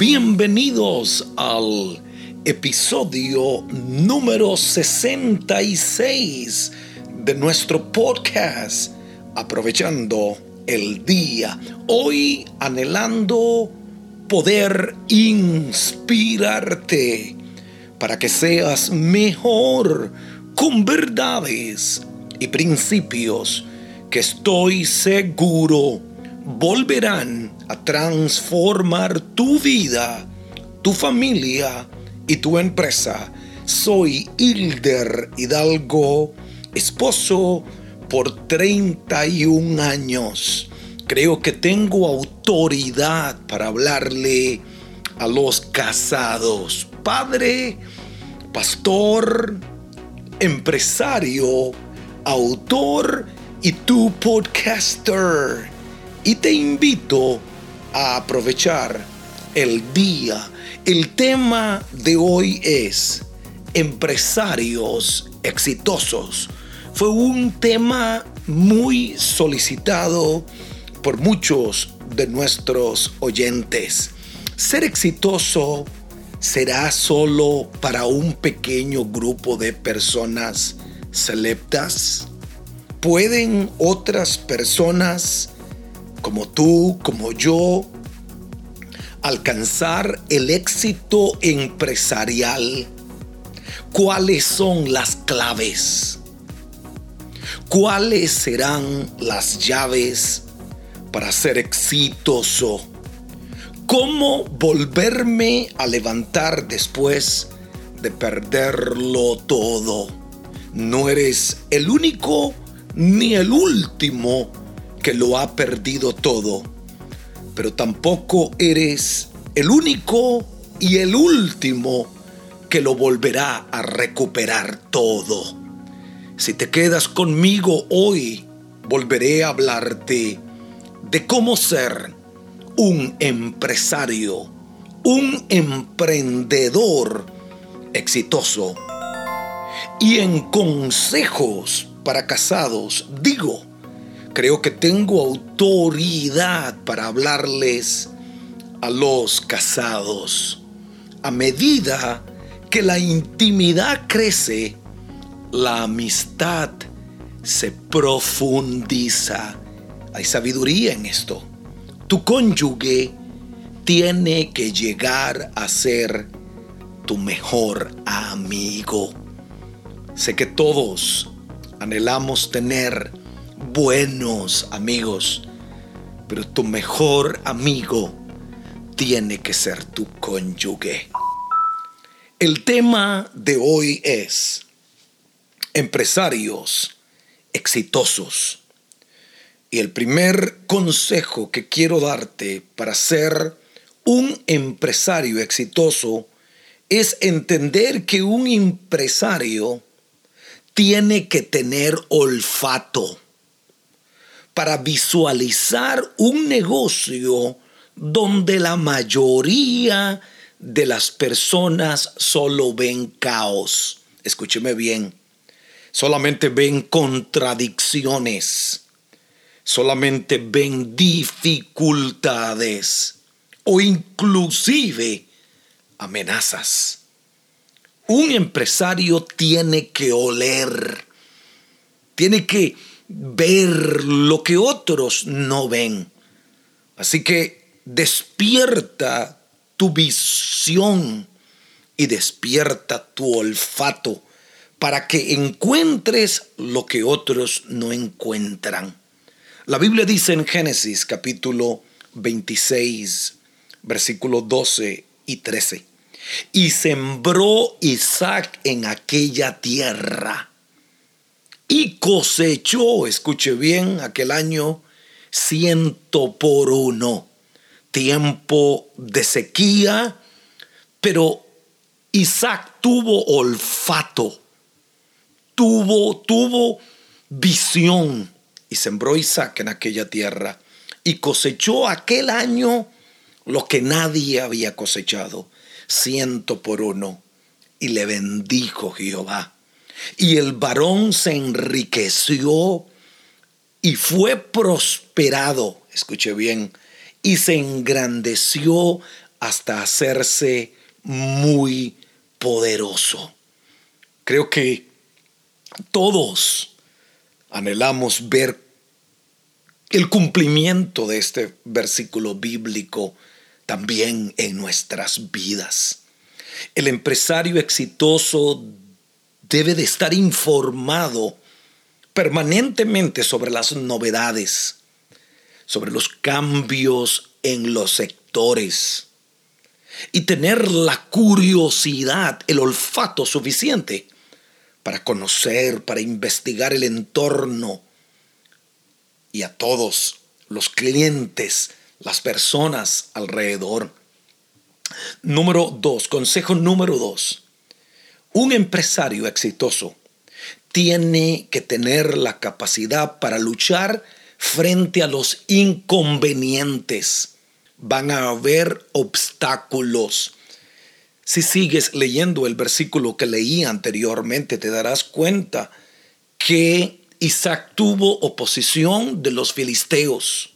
Bienvenidos al episodio número 66 de nuestro podcast, aprovechando el día. Hoy anhelando poder inspirarte para que seas mejor con verdades y principios que estoy seguro volverán a transformar tu vida, tu familia y tu empresa. Soy Hilder Hidalgo, esposo por 31 años. Creo que tengo autoridad para hablarle a los casados. Padre, pastor, empresario, autor y tu podcaster. Y te invito a aprovechar el día. El tema de hoy es empresarios exitosos. Fue un tema muy solicitado por muchos de nuestros oyentes. Ser exitoso será solo para un pequeño grupo de personas selectas. ¿Pueden otras personas como tú, como yo, alcanzar el éxito empresarial? ¿Cuáles son las claves? ¿Cuáles serán las llaves para ser exitoso? ¿Cómo volverme a levantar después de perderlo todo? No eres el único ni el último que lo ha perdido todo, pero tampoco eres el único y el último que lo volverá a recuperar todo. Si te quedas conmigo hoy, volveré a hablarte de cómo ser un empresario, un emprendedor exitoso. Y en consejos para casados digo, creo que tengo autoridad para hablarles a los casados. A medida que la intimidad crece, la amistad se profundiza. Hay sabiduría en esto. Tu cónyuge tiene que llegar a ser tu mejor amigo. Sé que todos anhelamos tener buenos amigos, pero tu mejor amigo tiene que ser tu cónyuge. El tema de hoy es empresarios exitosos. Y el primer consejo que quiero darte para ser un empresario exitoso es entender que un empresario tiene que tener olfato para visualizar un negocio donde la mayoría de las personas solo ven caos. Escúcheme bien, solamente ven contradicciones, solamente ven dificultades o inclusive amenazas. Un empresario tiene que oler, tiene que ver lo que otros no ven. Así que despierta tu visión y despierta tu olfato para que encuentres lo que otros no encuentran. La Biblia dice en Génesis capítulo 26, versículos 12 y 13, y sembró Isaac en aquella tierra y cosechó, escuche bien, aquel año ciento por uno, tiempo de sequía, pero Isaac tuvo olfato tuvo, tuvo visión y sembró Isaac en aquella tierra y cosechó aquel año lo que nadie había cosechado, ciento por uno. Y le bendijo Jehová. Y el varón se enriqueció y fue prosperado, escuche bien, y se engrandeció hasta hacerse muy poderoso. Creo que todos anhelamos ver el cumplimiento de este versículo bíblico también en nuestras vidas. El empresario exitoso debe de estar informado permanentemente sobre las novedades, sobre los cambios en los sectores y tener la curiosidad, el olfato suficiente para conocer, para investigar el entorno y a todos los clientes, las personas alrededor. Número dos, consejo número dos. Un empresario exitoso tiene que tener la capacidad para luchar frente a los inconvenientes. Van a haber obstáculos. Si sigues leyendo el versículo que leí anteriormente, te darás cuenta que Isaac tuvo oposición de los filisteos.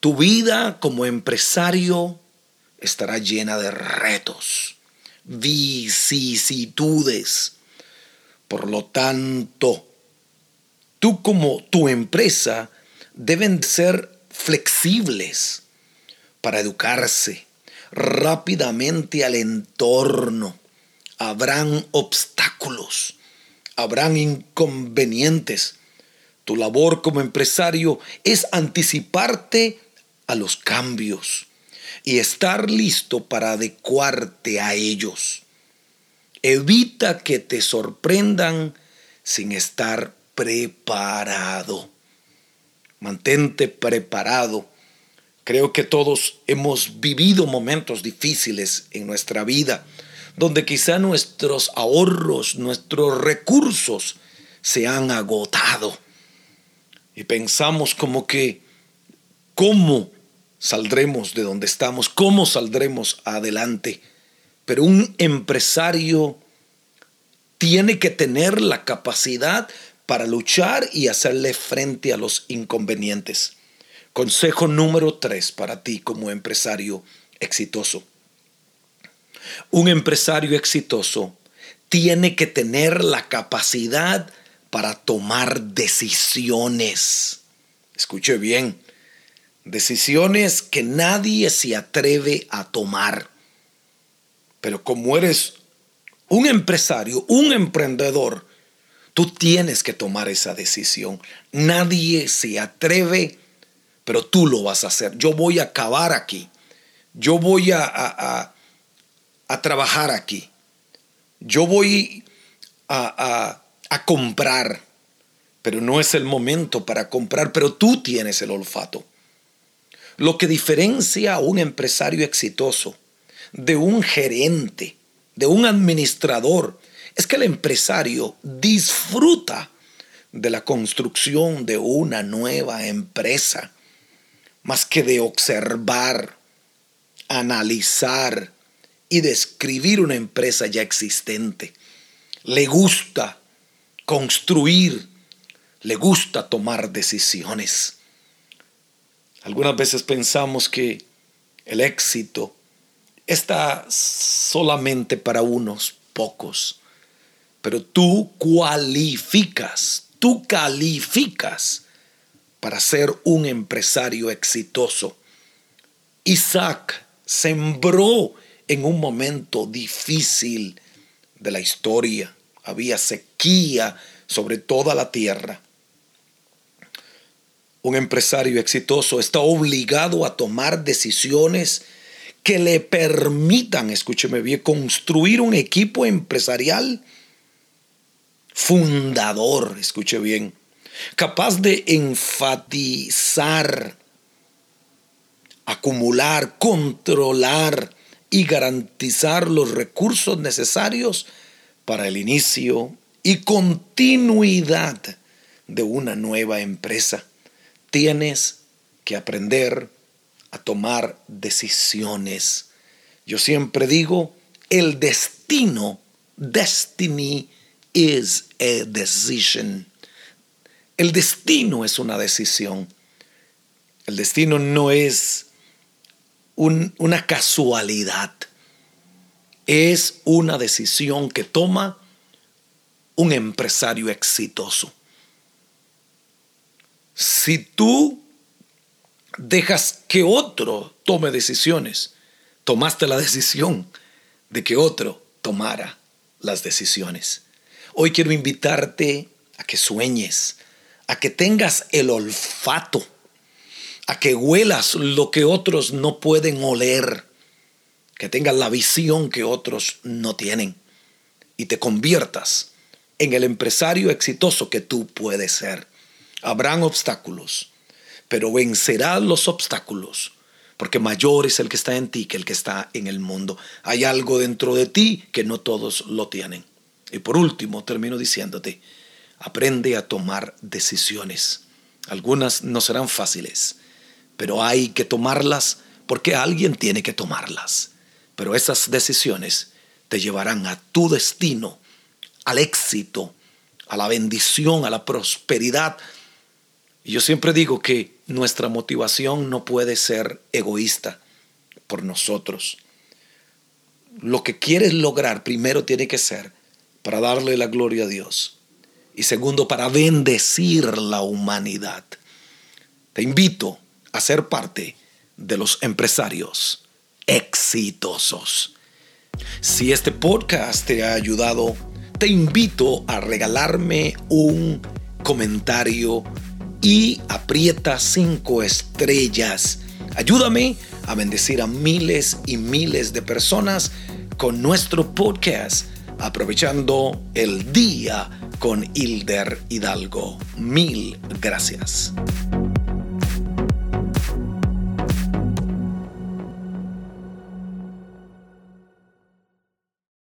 Tu vida como empresario estará llena de retos, vicisitudes. Por lo tanto, tú como tu empresa deben ser flexibles para educarse rápidamente al entorno. Habrán obstáculos habrán inconvenientes. Tu labor como empresario es anticiparte a los cambios y estar listo para adecuarte a ellos. Evita que te sorprendan sin estar preparado. Mantente preparado. Creo que todos hemos vivido momentos difíciles en nuestra vida donde quizá nuestros ahorros, nuestros recursos se han agotado. Y pensamos como que, ¿cómo saldremos de donde estamos? ¿Cómo saldremos adelante? Pero un empresario tiene que tener la capacidad para luchar y hacerle frente a los inconvenientes. Consejo número tres para ti como empresario exitoso. Un empresario exitoso tiene que tener la capacidad para tomar decisiones. Escuche bien, decisiones que nadie se atreve a tomar. Pero como eres un empresario, un emprendedor, tú tienes que tomar esa decisión. Nadie se atreve, pero tú lo vas a hacer. Yo voy a acabar aquí. Yo voy a, a a trabajar aquí. Yo voy a, a, comprar, pero no es el momento para comprar, pero tú tienes el olfato. Lo que diferencia a un empresario exitoso de un gerente, de un administrador, es que el empresario disfruta de la construcción de una nueva empresa, más que de observar, analizar, y describir una empresa ya existente. Le gusta construir, le gusta tomar decisiones. Algunas veces pensamos que el éxito está solamente para unos pocos, pero tú cualificas, tú calificas para ser un empresario exitoso. Isaac sembró en un momento difícil de la historia. Había sequía sobre toda la tierra. Un empresario exitoso está obligado a tomar decisiones que le permitan, escúcheme bien, construir un equipo empresarial fundador, escuche bien, capaz de enfatizar, acumular, controlar y garantizar los recursos necesarios para el inicio y continuidad de una nueva empresa. Tienes que aprender a tomar decisiones. Yo siempre digo, el destino, destiny is a decision. El destino es una decisión. El destino no es una casualidad. Es una decisión que toma un empresario exitoso. Si tú dejas que otro tome decisiones, tomaste la decisión de que otro tomara las decisiones. Hoy quiero invitarte a que sueñes, a que tengas el olfato, a que huelas lo que otros no pueden oler, que tengas la visión que otros no tienen y te conviertas en el empresario exitoso que tú puedes ser. Habrán obstáculos, pero vencerás los obstáculos, porque mayor es el que está en ti que el que está en el mundo. Hay algo dentro de ti que no todos lo tienen. Y por último, termino diciéndote, aprende a tomar decisiones. Algunas no serán fáciles, pero hay que tomarlas porque alguien tiene que tomarlas. Pero esas decisiones te llevarán a tu destino al éxito, a la bendición, a la prosperidad. Y yo siempre digo que nuestra motivación no puede ser egoísta por nosotros. Lo que quieres lograr primero tiene que ser para darle la gloria a Dios y segundo para bendecir la humanidad. Te invito a ser parte de los empresarios exitosos. Si este podcast te ha ayudado, te invito a regalarme un comentario y aprieta cinco estrellas. Ayúdame a bendecir a miles y miles de personas con nuestro podcast, aprovechando el día con Hilder Hidalgo. Mil gracias.